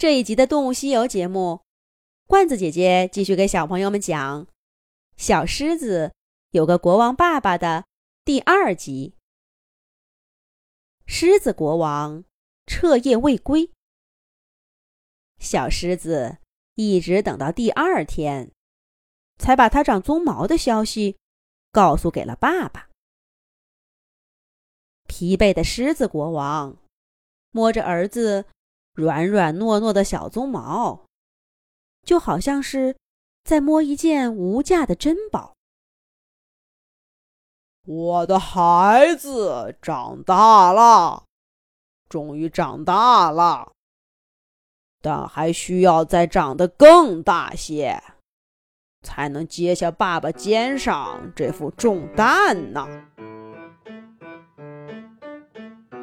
这一集的《动物西游》节目，罐子姐姐继续给小朋友们讲《小狮子有个国王爸爸》的第二集。狮子国王彻夜未归，小狮子一直等到第二天，才把它长鬃毛的消息告诉给了爸爸。疲惫的狮子国王摸着儿子。软软糯糯的小鬃毛，就好像是在摸一件无价的珍宝。我的孩子长大了，终于长大了，但还需要再长得更大些，才能接下爸爸肩上这副重担呢。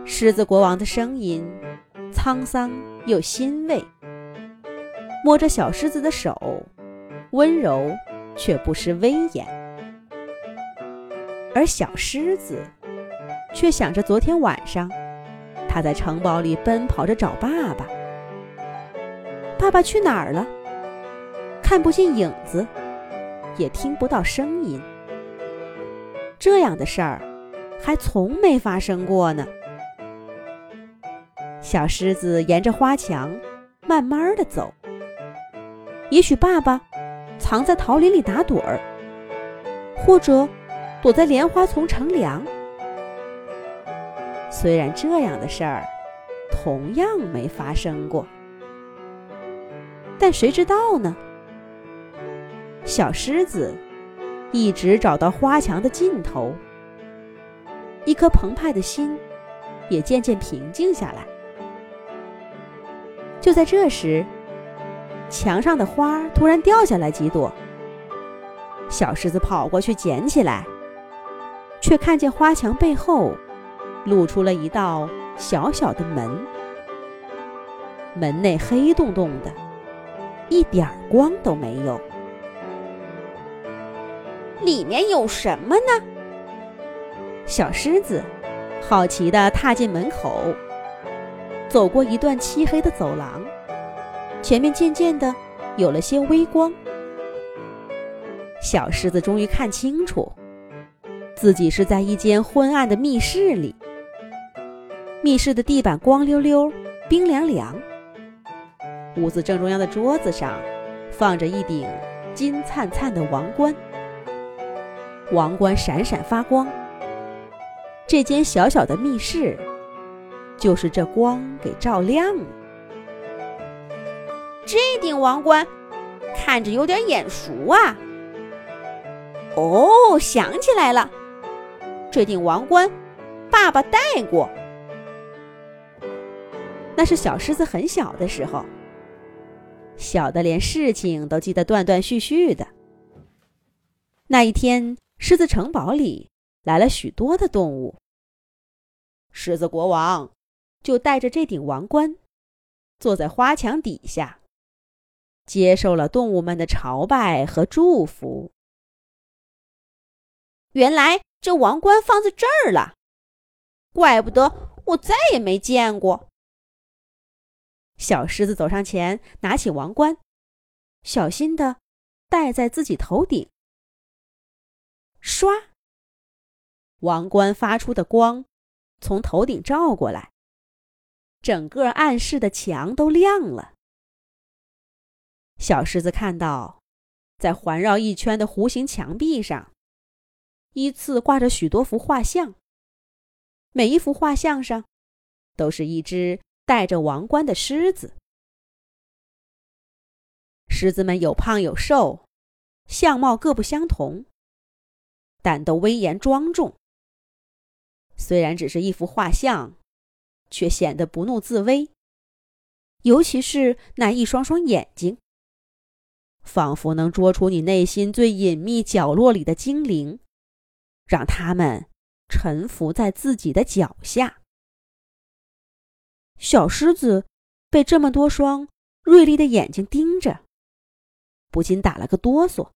狮子国王的声音。沧桑又欣慰，摸着小狮子的手，温柔却不失威严。而小狮子却想着昨天晚上，他在城堡里奔跑着找爸爸，爸爸去哪儿了？看不见影子，也听不到声音。这样的事儿还从没发生过呢。小狮子沿着花墙慢慢的走，也许爸爸藏在桃林里打盹儿，或者躲在莲花丛乘凉。虽然这样的事儿同样没发生过，但谁知道呢？小狮子一直找到花墙的尽头，一颗澎湃的心也渐渐平静下来。就在这时，墙上的花突然掉下来几朵。小狮子跑过去捡起来，却看见花墙背后露出了一道小小的门。门内黑洞洞的，一点光都没有。里面有什么呢？小狮子好奇地踏进门口。走过一段漆黑的走廊，前面渐渐的有了些微光。小狮子终于看清楚，自己是在一间昏暗的密室里。密室的地板光溜溜、冰凉凉。屋子正中央的桌子上放着一顶金灿灿的王冠，王冠闪闪发光。这间小小的密室。就是这光给照亮了。这顶王冠看着有点眼熟啊！哦，想起来了，这顶王冠爸爸戴过。那是小狮子很小的时候，小的连事情都记得断断续续的。那一天，狮子城堡里来了许多的动物。狮子国王。就戴着这顶王冠，坐在花墙底下，接受了动物们的朝拜和祝福。原来这王冠放在这儿了，怪不得我再也没见过。小狮子走上前，拿起王冠，小心的戴在自己头顶。唰，王冠发出的光从头顶照过来。整个暗室的墙都亮了。小狮子看到，在环绕一圈的弧形墙壁上，依次挂着许多幅画像。每一幅画像上，都是一只戴着王冠的狮子。狮子们有胖有瘦，相貌各不相同，但都威严庄重。虽然只是一幅画像。却显得不怒自威，尤其是那一双双眼睛，仿佛能捉出你内心最隐秘角落里的精灵，让他们臣服在自己的脚下。小狮子被这么多双锐利的眼睛盯着，不禁打了个哆嗦，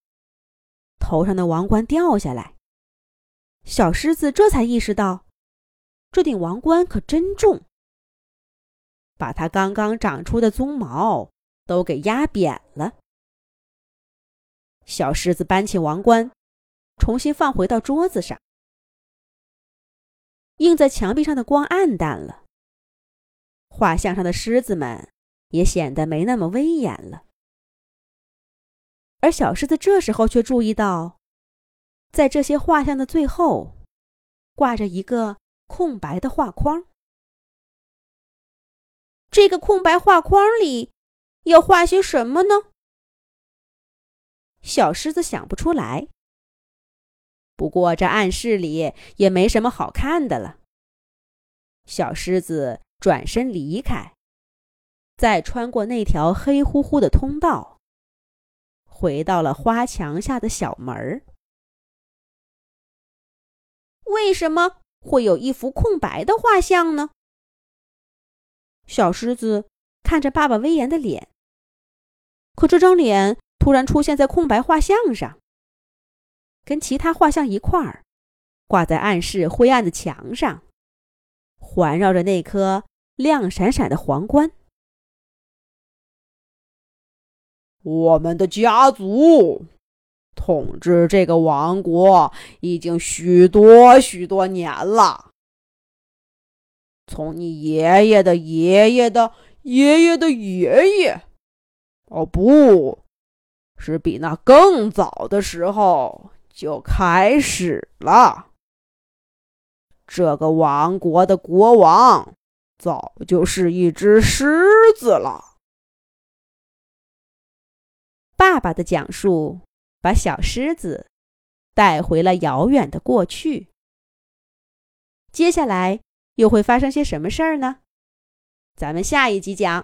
头上的王冠掉下来。小狮子这才意识到。这顶王冠可真重。把它刚刚长出的鬃毛都给压扁了。小狮子搬起王冠，重新放回到桌子上。映在墙壁上的光暗淡了，画像上的狮子们也显得没那么威严了。而小狮子这时候却注意到，在这些画像的最后，挂着一个空白的画框。这个空白画框里要画些什么呢？小狮子想不出来。不过这暗室里也没什么好看的了。小狮子转身离开，再穿过那条黑乎乎的通道，回到了花墙下的小门儿。为什么会有一幅空白的画像呢？小狮子看着爸爸威严的脸，可这张脸突然出现在空白画像上，跟其他画像一块儿挂在暗室灰暗的墙上，环绕着那颗亮闪闪的皇冠。我们的家族统治这个王国已经许多许多年了。从你爷爷的爷爷的爷爷的爷爷，哦，不是比那更早的时候就开始了。这个王国的国王早就是一只狮子了。爸爸的讲述把小狮子带回了遥远的过去。接下来。又会发生些什么事儿呢？咱们下一集讲。